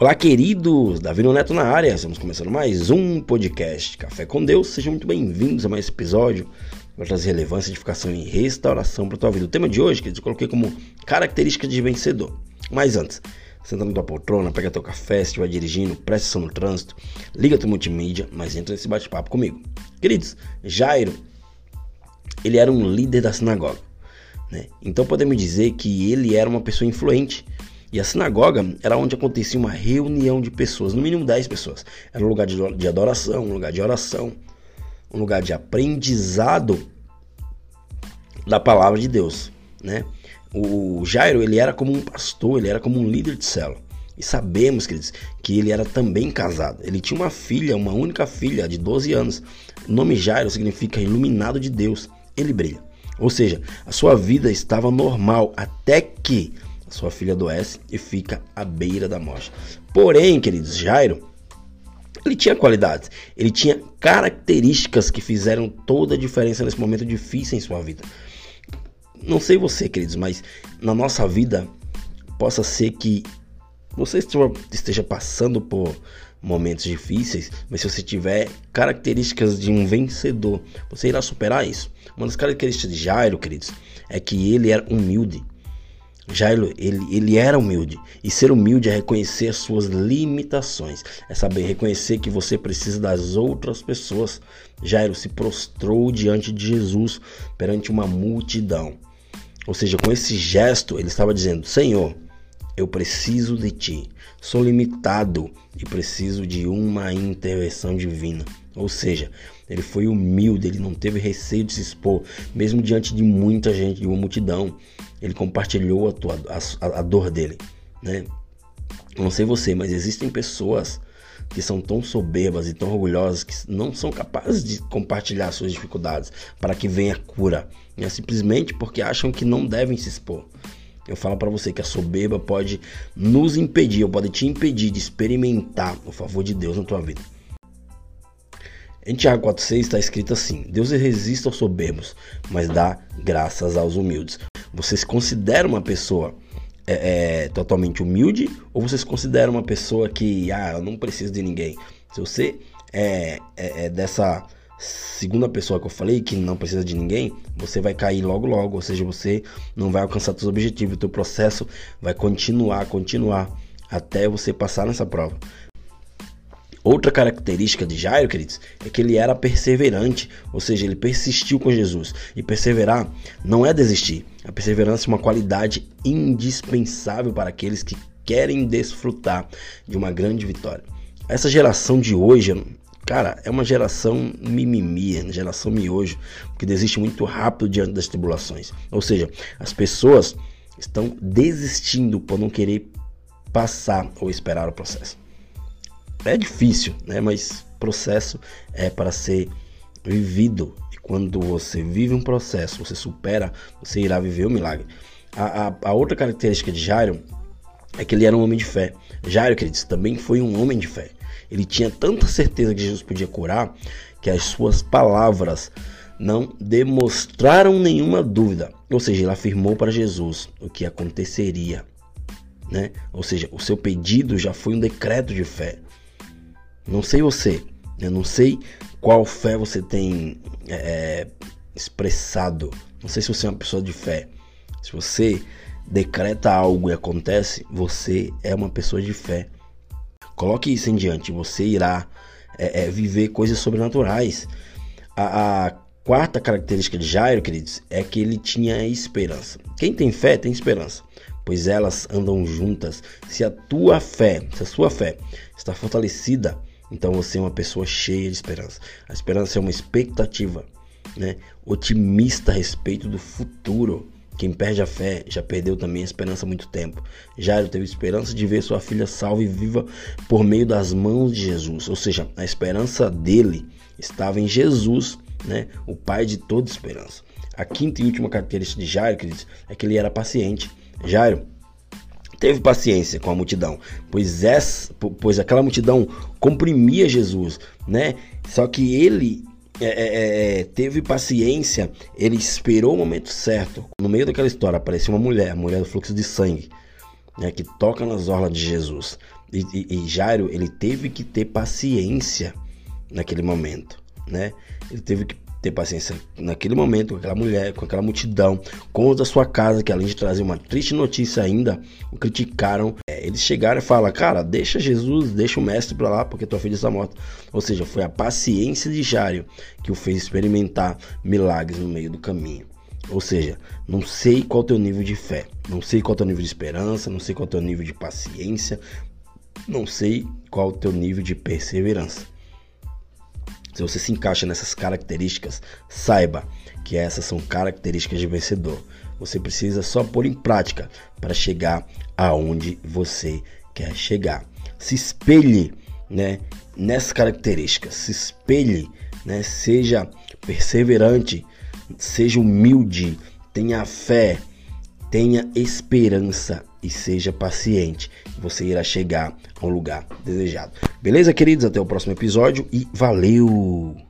Olá, queridos! Davi Neto na área. Estamos começando mais um podcast Café com Deus. Sejam muito bem-vindos a mais esse episódio. Vou trazer relevância, edificação e restauração para a tua vida. O tema de hoje, que eu coloquei como características de vencedor. Mas antes, senta na tua poltrona, pega teu café, se estiver dirigindo, presta atenção no trânsito, liga teu multimídia, mas entra nesse bate-papo comigo. Queridos, Jairo, ele era um líder da sinagoga. Né? Então podemos dizer que ele era uma pessoa influente e a sinagoga era onde acontecia uma reunião de pessoas, no mínimo 10 pessoas. Era um lugar de adoração, um lugar de oração, um lugar de aprendizado da palavra de Deus, né? O Jairo, ele era como um pastor, ele era como um líder de célula. E sabemos, queridos, que ele era também casado. Ele tinha uma filha, uma única filha de 12 anos. O nome Jairo significa iluminado de Deus. Ele brilha. Ou seja, a sua vida estava normal até que sua filha adoece e fica à beira da morte. Porém, queridos, Jairo, ele tinha qualidades, ele tinha características que fizeram toda a diferença nesse momento difícil em sua vida. Não sei você, queridos, mas na nossa vida possa ser que você esteja passando por momentos difíceis, mas se você tiver características de um vencedor, você irá superar isso. Uma das características de Jairo, queridos, é que ele era humilde. Jairo, ele, ele era humilde. E ser humilde é reconhecer as suas limitações. É saber reconhecer que você precisa das outras pessoas. Jairo se prostrou diante de Jesus, perante uma multidão. Ou seja, com esse gesto, ele estava dizendo: Senhor, eu preciso de ti. Sou limitado e preciso de uma intervenção divina. Ou seja, ele foi humilde, ele não teve receio de se expor, mesmo diante de muita gente, de uma multidão. Ele compartilhou a, tua, a, a dor dele, né? Não sei você, mas existem pessoas que são tão soberbas e tão orgulhosas que não são capazes de compartilhar suas dificuldades para que venha cura, né? simplesmente porque acham que não devem se expor. Eu falo para você que a soberba pode nos impedir, ou pode te impedir de experimentar o favor de Deus na tua vida. Em Tiago 4,6 está escrito assim: Deus resiste aos soberbos, mas dá graças aos humildes. Você se considera uma pessoa é, é, totalmente humilde ou você se considera uma pessoa que, ah, eu não preciso de ninguém? Se você é, é, é dessa segunda pessoa que eu falei, que não precisa de ninguém, você vai cair logo logo, ou seja, você não vai alcançar seus objetivos, o teu processo vai continuar, continuar até você passar nessa prova. Outra característica de Jairo, queridos, é que ele era perseverante, ou seja, ele persistiu com Jesus. E perseverar não é desistir. A perseverança é uma qualidade indispensável para aqueles que querem desfrutar de uma grande vitória. Essa geração de hoje, Cara, é uma geração mimimi, é geração miojo, que desiste muito rápido diante das tribulações. Ou seja, as pessoas estão desistindo por não querer passar ou esperar o processo. É difícil, né? Mas processo é para ser vivido. E quando você vive um processo, você supera, você irá viver o um milagre. A, a, a, outra característica de Jairo é que ele era um homem de fé. Jairo, queridos, também foi um homem de fé. Ele tinha tanta certeza que Jesus podia curar que as suas palavras não demonstraram nenhuma dúvida. Ou seja, ele afirmou para Jesus o que aconteceria. Né? Ou seja, o seu pedido já foi um decreto de fé. Não sei você, eu não sei qual fé você tem é, expressado. Não sei se você é uma pessoa de fé. Se você decreta algo e acontece, você é uma pessoa de fé. Coloque isso em diante, você irá é, é, viver coisas sobrenaturais. A, a, quarta característica de Jairo, queridos, é que ele tinha esperança. Quem tem fé tem esperança, pois elas andam juntas. Se a tua fé, se a sua fé está fortalecida, então você é uma pessoa cheia de esperança. A esperança é uma expectativa, né? Otimista a respeito do futuro. Quem perde a fé já perdeu também a esperança há muito tempo. Jairo teve esperança de ver sua filha salva e viva por meio das mãos de Jesus. Ou seja, a esperança dele estava em Jesus, né? o pai de toda esperança. A quinta e última característica de Jairo, queridos, é que ele era paciente. Jairo teve paciência com a multidão, pois, essa, pois aquela multidão comprimia Jesus, né? Só que ele é, é, é, é, teve paciência, ele esperou o momento certo. No meio daquela história apareceu uma mulher, a mulher do fluxo de sangue. né, que toca nas orlas de Jesus. E, e, e Jairo, ele teve que ter paciência naquele momento, né? Ele teve que ter paciência naquele momento com aquela mulher, com aquela multidão, com os da sua casa, que além de trazer uma triste notícia ainda, o criticaram. É, eles chegaram e falaram, cara, deixa Jesus, deixa o mestre para lá, porque tua filha está morta. Ou seja, foi a paciência de Jário que o fez experimentar milagres no meio do caminho. Ou seja, não sei qual é o teu nível de fé, não sei qual é o teu nível de esperança, não sei qual é o teu nível de paciência, não sei qual é o teu nível de perseverança. Se você se encaixa nessas características, saiba que essas são características de vencedor. Você precisa só pôr em prática para chegar aonde você quer chegar. Se espelhe, né, nessas características. Se espelhe, né, seja perseverante, seja humilde, tenha fé, tenha esperança e seja paciente. Você irá chegar ao lugar desejado. Beleza, queridos? Até o próximo episódio e valeu!